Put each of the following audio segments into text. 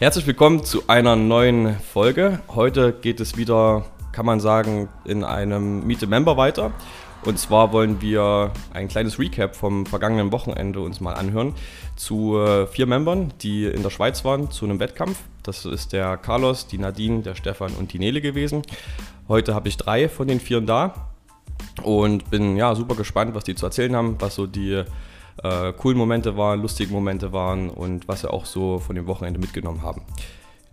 Herzlich willkommen zu einer neuen Folge. Heute geht es wieder, kann man sagen, in einem Meet the Member weiter. Und zwar wollen wir ein kleines Recap vom vergangenen Wochenende uns mal anhören zu äh, vier Membern, die in der Schweiz waren zu einem Wettkampf. Das ist der Carlos, die Nadine, der Stefan und die Nele gewesen. Heute habe ich drei von den vier da und bin ja super gespannt, was die zu erzählen haben, was so die äh, coolen Momente waren, lustigen Momente waren und was sie auch so von dem Wochenende mitgenommen haben.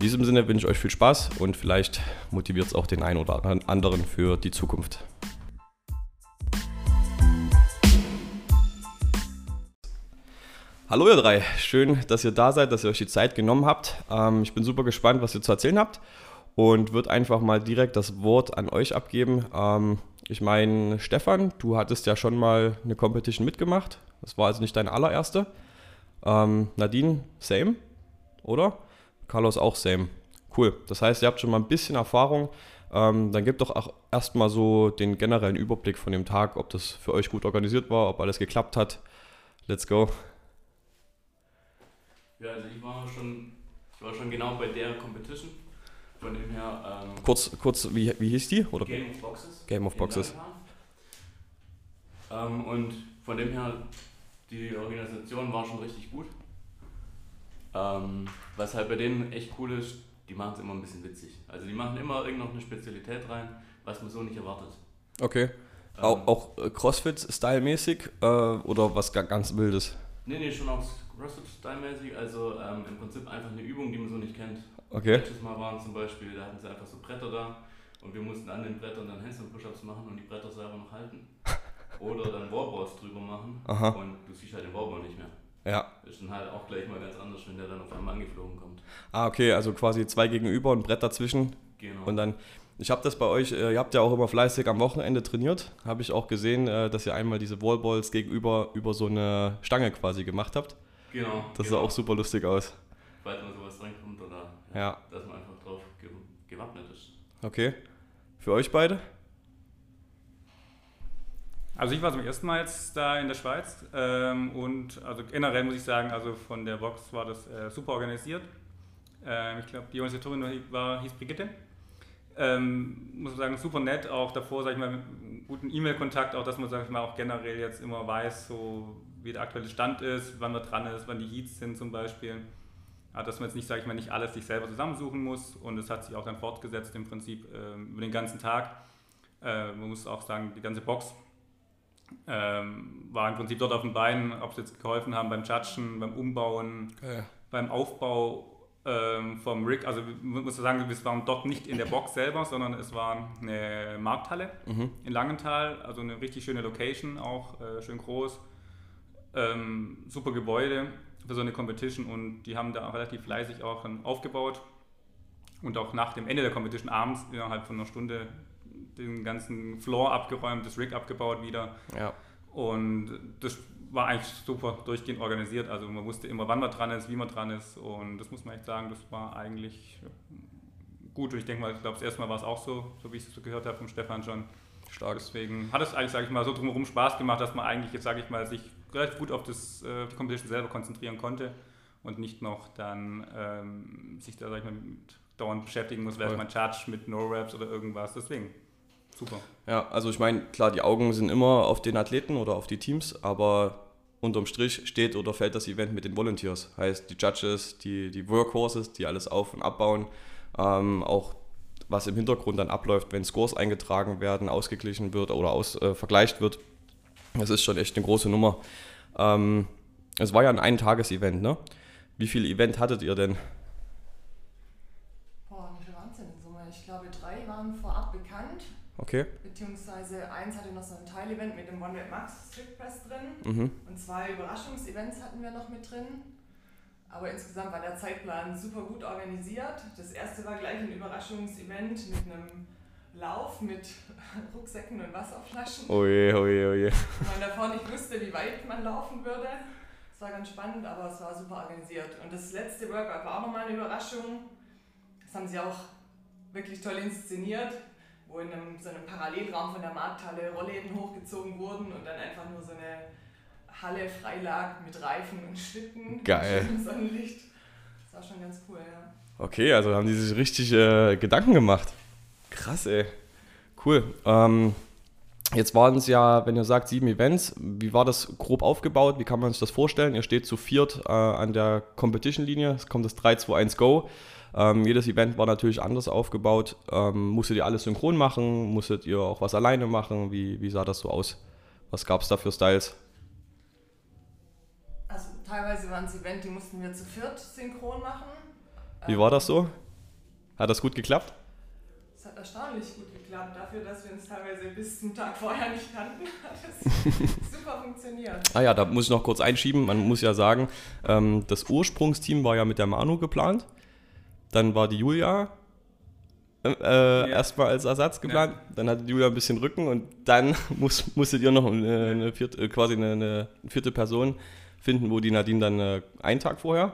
In diesem Sinne wünsche ich euch viel Spaß und vielleicht motiviert es auch den einen oder anderen für die Zukunft. Hallo ihr drei, schön, dass ihr da seid, dass ihr euch die Zeit genommen habt. Ähm, ich bin super gespannt, was ihr zu erzählen habt und würde einfach mal direkt das Wort an euch abgeben. Ähm, ich meine, Stefan, du hattest ja schon mal eine Competition mitgemacht. Das war also nicht deine allererste. Ähm, Nadine, same, oder? Carlos auch same. Cool. Das heißt, ihr habt schon mal ein bisschen Erfahrung. Ähm, dann gebt doch auch erstmal so den generellen Überblick von dem Tag, ob das für euch gut organisiert war, ob alles geklappt hat. Let's go. Ja, also ich war schon, ich war schon genau bei der Competition. Von dem her. Ähm, kurz, kurz wie, wie hieß die? Oder? Game of Boxes. Game of Boxes. Ähm, und von dem her, die Organisation war schon richtig gut. Ähm, was halt bei denen echt cool ist, die machen es immer ein bisschen witzig. Also die machen immer irgendeine Spezialität rein, was man so nicht erwartet. Okay. Ähm, auch, auch äh, Crossfit-Style-mäßig äh, oder was ganz Wildes? Nee, nee, schon auch CrossFit-Style-mäßig. Also ähm, im Prinzip einfach eine Übung, die man so nicht kennt. Okay. Letztes Mal waren zum Beispiel, da hatten sie einfach so Bretter da und wir mussten an den Brettern dann Handstand-Push-Ups machen und die Bretter selber noch halten. Oder dann Wallballs drüber machen Aha. und du siehst halt den Wallball nicht mehr. Ja. Ist dann halt auch gleich mal ganz anders, wenn der dann auf einmal angeflogen kommt. Ah, okay, also quasi zwei gegenüber und Brett dazwischen. Genau. Und dann, ich habe das bei euch, äh, ihr habt ja auch immer fleißig am Wochenende trainiert. Habe ich auch gesehen, äh, dass ihr einmal diese Wallballs gegenüber über so eine Stange quasi gemacht habt. Genau. Das genau. sah auch super lustig aus. Falls man sowas reinkommt oder ja. dass man einfach drauf gewappnet ist. Okay. Für euch beide? Also ich war zum ersten Mal jetzt da in der Schweiz ähm, und also generell muss ich sagen, also von der Box war das äh, super organisiert. Ähm, ich glaube, die Organisatorin war, hieß Brigitte. Ähm, muss man sagen, super nett, auch davor, sage ich mal, guten E-Mail-Kontakt, auch dass man, sage ich mal, auch generell jetzt immer weiß, so wie der aktuelle Stand ist, wann man dran ist, wann die Heats sind zum Beispiel. Ja, dass man jetzt nicht, sage ich mal, nicht alles sich selber zusammensuchen muss und es hat sich auch dann fortgesetzt im Prinzip äh, über den ganzen Tag. Äh, man muss auch sagen, die ganze Box ähm, war im Prinzip dort auf den Beinen, ob sie jetzt geholfen haben beim Judgen, beim Umbauen, ja. beim Aufbau ähm, vom Rig. Also man muss sagen, wir waren dort nicht in der Box selber, sondern es war eine Markthalle mhm. in Langenthal, also eine richtig schöne Location, auch äh, schön groß. Ähm, super Gebäude für so eine Competition und die haben da relativ fleißig auch aufgebaut und auch nach dem Ende der Competition abends innerhalb von einer Stunde den ganzen Floor abgeräumt, das Rig abgebaut wieder. Ja. Und das war eigentlich super durchgehend organisiert. Also man wusste immer, wann man dran ist, wie man dran ist. Und das muss man echt sagen, das war eigentlich gut. Und ich denke mal, ich glaube, das erste Mal war es auch so, so wie ich es so gehört habe vom Stefan schon. Stark. Deswegen hat es eigentlich, sage ich mal, so drumherum Spaß gemacht, dass man eigentlich jetzt, sage ich mal, sich relativ gut auf das, äh, die Competition selber konzentrieren konnte und nicht noch dann ähm, sich da, sag ich mal, dauernd beschäftigen muss, während man Charge mit No-Raps oder irgendwas. Deswegen, super. Ja, also ich meine, klar, die Augen sind immer auf den Athleten oder auf die Teams, aber unterm Strich steht oder fällt das Event mit den Volunteers. Heißt, die Judges, die, die Workhorses, die alles auf- und abbauen, ähm, auch was im Hintergrund dann abläuft, wenn Scores eingetragen werden, ausgeglichen wird oder aus, äh, vergleicht wird. Das ist schon echt eine große Nummer. Ähm, es war ja ein Ein-Tages-Event, ne? Wie viel Event hattet ihr denn? Boah, wie viel Wahnsinn in Summe. Ich glaube, drei waren vorab bekannt. Okay. Beziehungsweise eins hatte noch so ein Teilevent mit dem One Red Max Strict Press drin. Mhm. Und zwei Überraschungsevents hatten wir noch mit drin. Aber insgesamt war der Zeitplan super gut organisiert. Das erste war gleich ein Überraschungsevent mit einem Lauf mit Rucksäcken und Wasserflaschen. Oje, oje, oje. Wo man davor nicht wusste, wie weit man laufen würde. Es war ganz spannend, aber es war super organisiert. Und das letzte Workout war auch nochmal eine Überraschung. Das haben sie auch wirklich toll inszeniert, wo in einem, so einem Parallelraum von der Markthalle Rollläden hochgezogen wurden und dann einfach nur so eine Halle frei lag mit Reifen und Schlitten. Geil. Im Sonnenlicht. Das war schon ganz cool, ja. Okay, also haben die sich richtig äh, Gedanken gemacht. Krass, ey. Cool. Ähm, jetzt waren es ja, wenn ihr sagt, sieben Events. Wie war das grob aufgebaut? Wie kann man sich das vorstellen? Ihr steht zu viert äh, an der Competition-Linie. Es kommt das 3, 2, 1, Go. Ähm, jedes Event war natürlich anders aufgebaut. Ähm, musstet ihr alles synchron machen? Musstet ihr auch was alleine machen? Wie, wie sah das so aus? Was gab es da für Styles? Also teilweise waren es Event, die mussten wir zu viert synchron machen. Wie war das so? Hat das gut geklappt? Es hat erstaunlich gut geklappt. Dafür, dass wir uns teilweise bis zum Tag vorher nicht kannten, hat es super funktioniert. Ah ja, da muss ich noch kurz einschieben. Man muss ja sagen, ähm, das Ursprungsteam war ja mit der Manu geplant. Dann war die Julia äh, ja. erstmal als Ersatz geplant. Ja. Dann hatte die Julia ein bisschen Rücken und dann muss, musstet ihr noch eine, eine vierte, äh, quasi eine, eine, vierte Person finden, wo die Nadine dann äh, einen Tag vorher,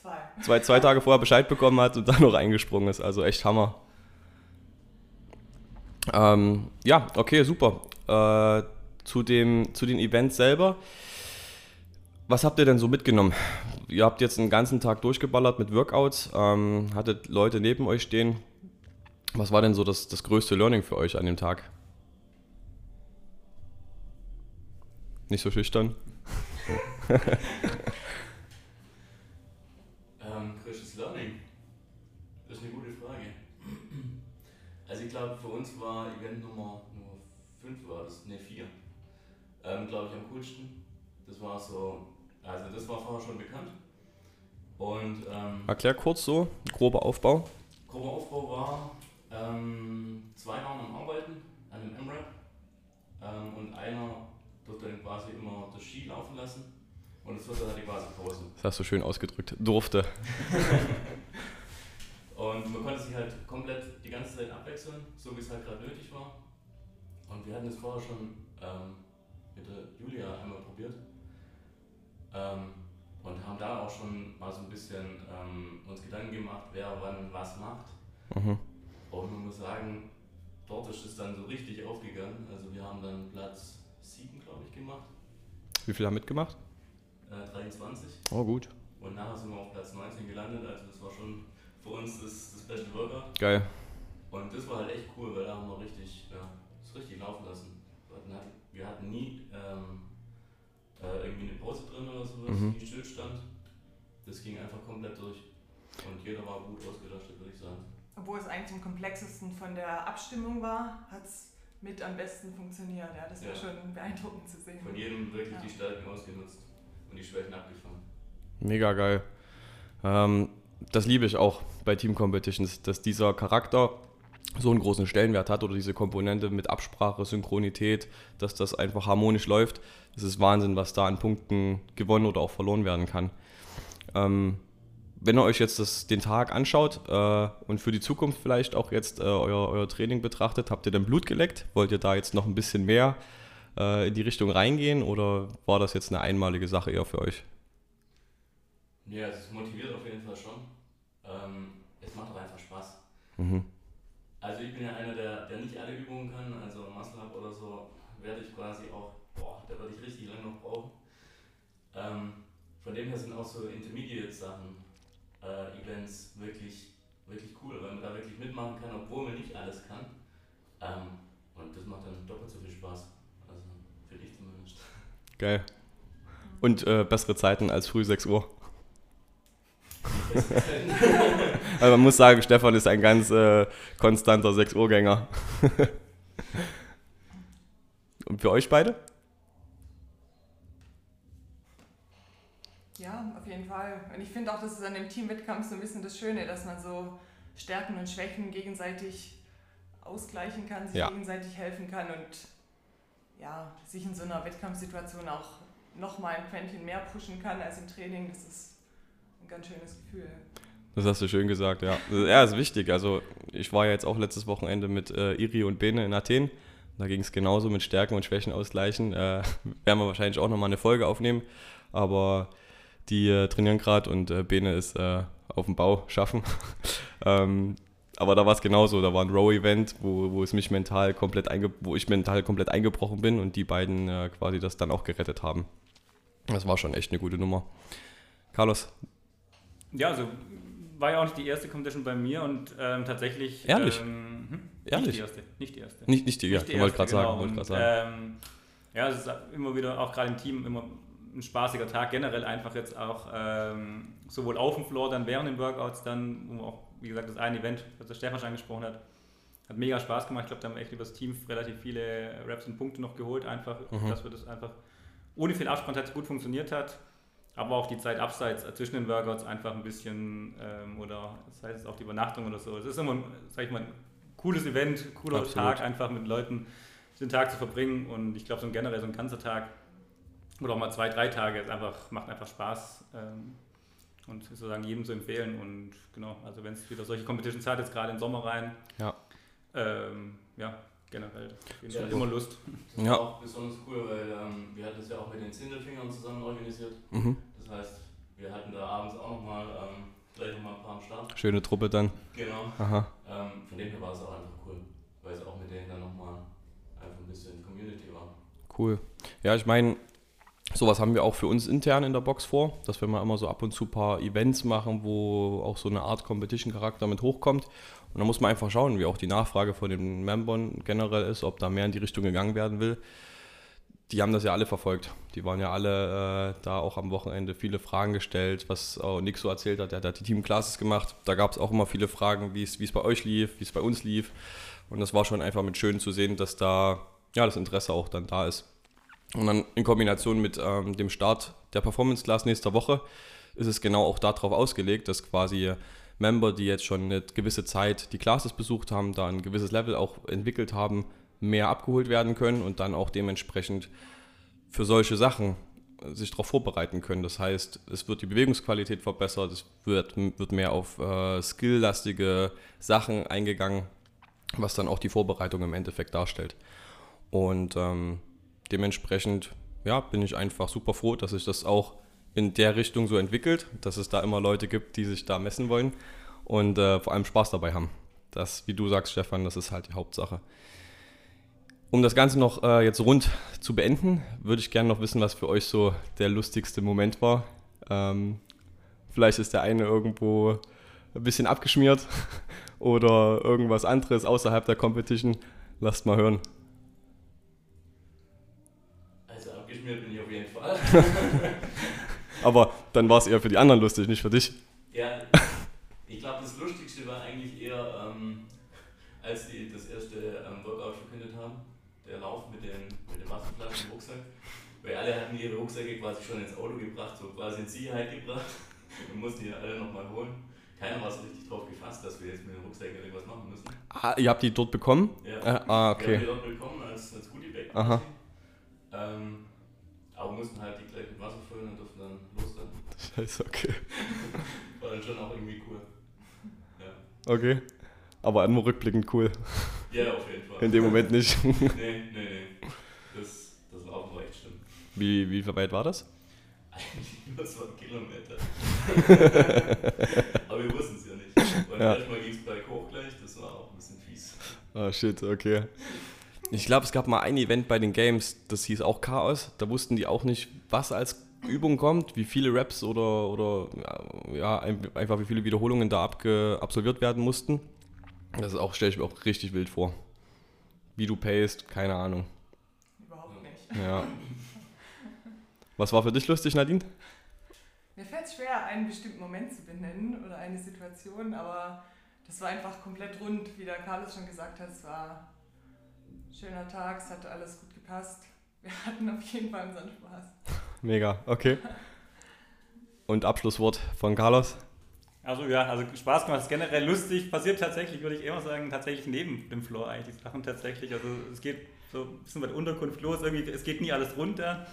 zwei. zwei, zwei Tage vorher Bescheid bekommen hat und dann noch eingesprungen ist. Also echt Hammer. Ähm, ja, okay, super. Äh, zu, dem, zu den Events selber. Was habt ihr denn so mitgenommen? Ihr habt jetzt einen ganzen Tag durchgeballert mit Workouts, ähm, hattet Leute neben euch stehen. Was war denn so das, das größte Learning für euch an dem Tag? Nicht so schüchtern? ähm, größtes Learning? Das ist eine gute Frage. Also ich glaube, für uns war Event Nummer 5 war das, ne 4. Ähm, glaube ich am coolsten. Das war so also das war vorher schon bekannt. Und, ähm, Erklär kurz so, grober Aufbau. Grober Aufbau war, ähm, zwei waren am Arbeiten an dem M-Rap ähm, und einer durfte dann quasi immer das Ski laufen lassen und das vierte hatte quasi Pause. Das hast du schön ausgedrückt. Durfte. und man konnte sich halt komplett die abwechseln, so wie es halt gerade nötig war. Und wir hatten es vorher schon ähm, mit der Julia einmal probiert. Ähm, und haben da auch schon mal so ein bisschen ähm, uns Gedanken gemacht, wer wann was macht. Mhm. Und man muss sagen, dort ist es dann so richtig aufgegangen. Also wir haben dann Platz 7, glaube ich, gemacht. Wie viele haben mitgemacht? Äh, 23. Oh, gut. Und nachher sind wir auf Platz 19 gelandet. Also das war schon für uns das, das beste Workout. Geil. Und das war halt echt cool, weil da haben wir richtig, ja, das richtig laufen lassen. Wir hatten nie ähm, äh, irgendwie eine Pause drin oder sowas, mhm. die stillstand. Das ging einfach komplett durch. Und jeder war gut ausgelastet, würde ich sagen. Obwohl es eigentlich am komplexesten von der Abstimmung war, hat es mit am besten funktioniert. Ja, das war ja. schon beeindruckend zu sehen. Von jedem wirklich ja. die Stärken ausgenutzt und die Schwächen abgefangen. Mega geil. Ähm, das liebe ich auch bei Team Competitions, dass dieser Charakter so einen großen Stellenwert hat oder diese Komponente mit Absprache, Synchronität, dass das einfach harmonisch läuft. Es ist Wahnsinn, was da an Punkten gewonnen oder auch verloren werden kann. Ähm, wenn ihr euch jetzt das, den Tag anschaut äh, und für die Zukunft vielleicht auch jetzt äh, euer, euer Training betrachtet, habt ihr denn Blut geleckt? Wollt ihr da jetzt noch ein bisschen mehr äh, in die Richtung reingehen oder war das jetzt eine einmalige Sache eher für euch? Ja, es motiviert auf jeden Fall schon. Ähm, es macht auch einfach Spaß. Mhm. Also ich bin ja einer, der, der nicht alle Übungen kann, also Muscle Up oder so werde ich quasi auch, boah, da werde ich richtig lange noch brauchen. Ähm, von dem her sind auch so Intermediate-Sachen, äh, Events wirklich, wirklich cool, weil man da wirklich mitmachen kann, obwohl man nicht alles kann. Ähm, und das macht dann doppelt so viel Spaß. Also für dich zumindest. Geil. Und äh, bessere Zeiten als früh 6 Uhr. also man muss sagen, Stefan ist ein ganz äh, konstanter 6 Uhr Gänger. Und für euch beide? Ja, auf jeden Fall. Und ich finde auch, das ist an dem Teamwettkampf so ein bisschen das Schöne, dass man so Stärken und Schwächen gegenseitig ausgleichen kann, sich ja. gegenseitig helfen kann und ja, sich in so einer Wettkampfsituation auch nochmal ein Quäntchen mehr pushen kann als im Training. Das ist ein ganz schönes Gefühl. Das hast du schön gesagt, ja. Ja, ist wichtig. Also ich war ja jetzt auch letztes Wochenende mit äh, Iri und Bene in Athen da ging es genauso mit Stärken und Schwächen ausgleichen. Äh, werden wir wahrscheinlich auch nochmal eine Folge aufnehmen. Aber die äh, trainieren gerade und äh, Bene ist äh, auf dem Bau schaffen. ähm, aber da war es genauso. Da war ein Row-Event, wo, wo wo ich mental komplett eingebrochen bin und die beiden äh, quasi das dann auch gerettet haben. Das war schon echt eine gute Nummer. Carlos, Ja, also war ja auch nicht die erste Competition bei mir und ähm, tatsächlich. Ehrlich? Ähm, hm? Ehrlich? Nicht die erste. Nicht die erste. Nicht, nicht die, Nicht ja, wollte gerade erste, sagen. genau. Wollte Und, sagen. ähm, ja, es ist immer wieder, auch gerade im Team, immer ein spaßiger Tag. Generell einfach jetzt auch ähm, sowohl auf dem Floor, dann während den Workouts, dann, wo auch, wie gesagt, das eine Event, das der Stefan schon angesprochen hat, hat mega Spaß gemacht. Ich glaube, da haben wir echt über das Team relativ viele Raps und Punkte noch geholt, einfach, Mhm. dass wir das einfach ohne viel Abspann gut funktioniert hat. Aber auch die Zeit abseits äh, zwischen den Workouts einfach ein bisschen ähm, oder das heißt auch die Übernachtung oder so. Es ist immer, ein, sag ich mal, ein cooles Event, cooler Absolut. Tag, einfach mit Leuten den Tag zu verbringen. Und ich glaube, so ein generell so ein ganzer Tag oder auch mal zwei, drei Tage ist einfach, macht einfach Spaß. Ähm, und sozusagen jedem zu empfehlen. Und genau, also wenn es wieder solche Competitions hat, jetzt gerade im Sommer rein, Ja. ähm, ja, generell Ja, Fall so. immer Lust. Das Ja. auch besonders cool, weil ähm, wir hatten es ja auch mit den Zindelfingern zusammen organisiert. Mhm. Das heißt, wir hatten da abends auch nochmal ähm, gleich nochmal ein paar am Start. Schöne Truppe dann. Genau. Aha. Ähm, von dem her war es auch einfach cool, weil es auch mit denen dann nochmal einfach ein bisschen Community war. Cool. Ja, ich meine, sowas haben wir auch für uns intern in der Box vor, dass wir mal immer so ab und zu ein paar Events machen, wo auch so eine Art Competition-Charakter mit hochkommt. Und da muss man einfach schauen, wie auch die Nachfrage von den Membern generell ist, ob da mehr in die Richtung gegangen werden will. Die haben das ja alle verfolgt. Die waren ja alle äh, da auch am Wochenende viele Fragen gestellt, was auch Nick so erzählt hat. Der hat die Team Classes gemacht. Da gab es auch immer viele Fragen, wie es bei euch lief, wie es bei uns lief. Und das war schon einfach mit schön zu sehen, dass da ja, das Interesse auch dann da ist. Und dann in Kombination mit ähm, dem Start der Performance Class nächster Woche ist es genau auch darauf ausgelegt, dass quasi Member, die jetzt schon eine gewisse Zeit die Classes besucht haben, da ein gewisses Level auch entwickelt haben, mehr abgeholt werden können und dann auch dementsprechend für solche Sachen sich darauf vorbereiten können. Das heißt, es wird die Bewegungsqualität verbessert, es wird, wird mehr auf äh, skilllastige Sachen eingegangen, was dann auch die Vorbereitung im Endeffekt darstellt. Und ähm, dementsprechend ja, bin ich einfach super froh, dass sich das auch in der Richtung so entwickelt, dass es da immer Leute gibt, die sich da messen wollen und äh, vor allem Spaß dabei haben. Das, wie du sagst, Stefan, das ist halt die Hauptsache. Um das Ganze noch äh, jetzt rund zu beenden, würde ich gerne noch wissen, was für euch so der lustigste Moment war. Ähm, vielleicht ist der eine irgendwo ein bisschen abgeschmiert oder irgendwas anderes außerhalb der Competition. Lasst mal hören. Also abgeschmiert bin ich auf jeden Fall. Aber dann war es eher für die anderen lustig, nicht für dich. Ja, ich glaube, das Lustigste war eigentlich eher, ähm, als die das erste ähm, Workout verkündet haben, der Lauf mit, den, mit dem Wasserflaschen im Rucksack. Weil alle hatten ihre Rucksäcke quasi schon ins Auto gebracht, so quasi in Sicherheit gebracht und mussten die alle nochmal holen. Keiner war so richtig drauf gefasst, dass wir jetzt mit den Rucksäcken irgendwas machen müssen. Ah, ihr habt die dort bekommen? Ja. Äh, ah, Wir haben okay. die dort bekommen als, als Goodie-Bag. Aha. Ähm, aber mussten halt die gleich mit Wasser füllen und durften dann okay. War dann schon auch irgendwie cool. Ja, Okay. Aber nur rückblickend cool. ja auf jeden Fall. In dem Moment nicht. Nee, nee, nee. Das, das war echt schlimm. Wie, wie weit war das? Eigentlich nur zwei Kilometer. Aber wir wussten es ja nicht. Weil Ja. erstmal ging es berghoch gleich, das war auch ein bisschen fies. Ah, shit, okay. Ich glaube, es gab mal ein Event bei den Games, das hieß auch Chaos. Da wussten die auch nicht, was als Übung kommt, wie viele Raps oder, oder ja, ein- einfach wie viele Wiederholungen da abge, absolviert werden mussten. Das ist auch, stelle ich mir auch richtig wild vor. Wie du payst, keine Ahnung. Überhaupt nicht. Ja. Was war für dich lustig, Nadine? Mir fällt es schwer, einen bestimmten Moment zu benennen oder eine Situation, aber das war einfach komplett rund, wie der Carlos schon gesagt hat. Es war ein schöner Tag, es hat alles gut gepasst. Wir hatten auf jeden Fall unseren Spaß. Mega, okay. Und Abschlusswort von Carlos. Also ja, also Spaß gemacht, ist generell lustig, passiert tatsächlich, würde ich immer sagen, tatsächlich neben dem Floor eigentlich die Sachen tatsächlich. Also es geht so ein bisschen bei der Unterkunft los, irgendwie, es geht nie alles runter.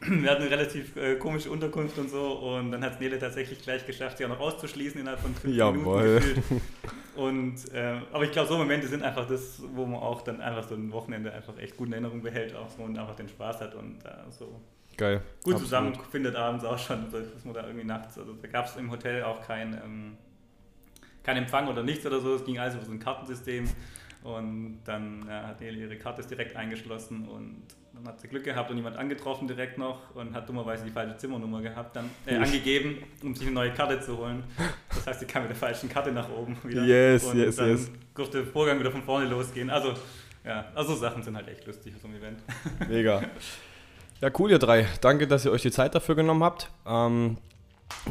Wir hatten eine relativ äh, komische Unterkunft und so und dann hat es Nele tatsächlich gleich geschafft, sie auch noch auszuschließen innerhalb von fünf Jawohl. Minuten gefühlt. Und, äh, aber ich glaube, so Momente sind einfach das, wo man auch dann einfach so ein Wochenende einfach echt gut in Erinnerung behält auch so und einfach den Spaß hat und äh, so Geil. gut Absolut. zusammenfindet abends auch schon, dass man da irgendwie nachts, also da gab es im Hotel auch kein, ähm, kein Empfang oder nichts oder so, es ging alles über so ein Kartensystem und dann ja, hat Nele ihre Karte direkt eingeschlossen und dann hat sie Glück gehabt und jemand angetroffen direkt noch und hat dummerweise die falsche Zimmernummer gehabt, dann äh, angegeben, um sich eine neue Karte zu holen. Das heißt, sie kam mit der falschen Karte nach oben wieder. Yes, und yes, dann yes. durfte der Vorgang wieder von vorne losgehen. Also, ja, also Sachen sind halt echt lustig auf so einem Event. Mega. Ja, cool, ihr drei. Danke, dass ihr euch die Zeit dafür genommen habt. Ähm,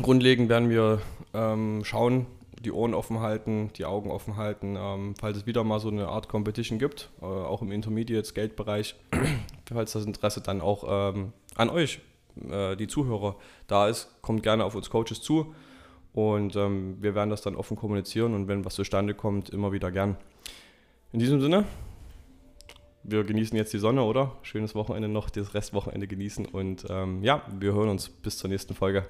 grundlegend werden wir ähm, schauen, die Ohren offen halten, die Augen offen halten, ähm, falls es wieder mal so eine Art Competition gibt, äh, auch im Intermediate-Skate-Bereich, falls das Interesse dann auch ähm, an euch, äh, die Zuhörer, da ist, kommt gerne auf uns Coaches zu und ähm, wir werden das dann offen kommunizieren und wenn was zustande kommt, immer wieder gern. In diesem Sinne, wir genießen jetzt die Sonne, oder? Schönes Wochenende noch, das Restwochenende genießen und ähm, ja, wir hören uns bis zur nächsten Folge.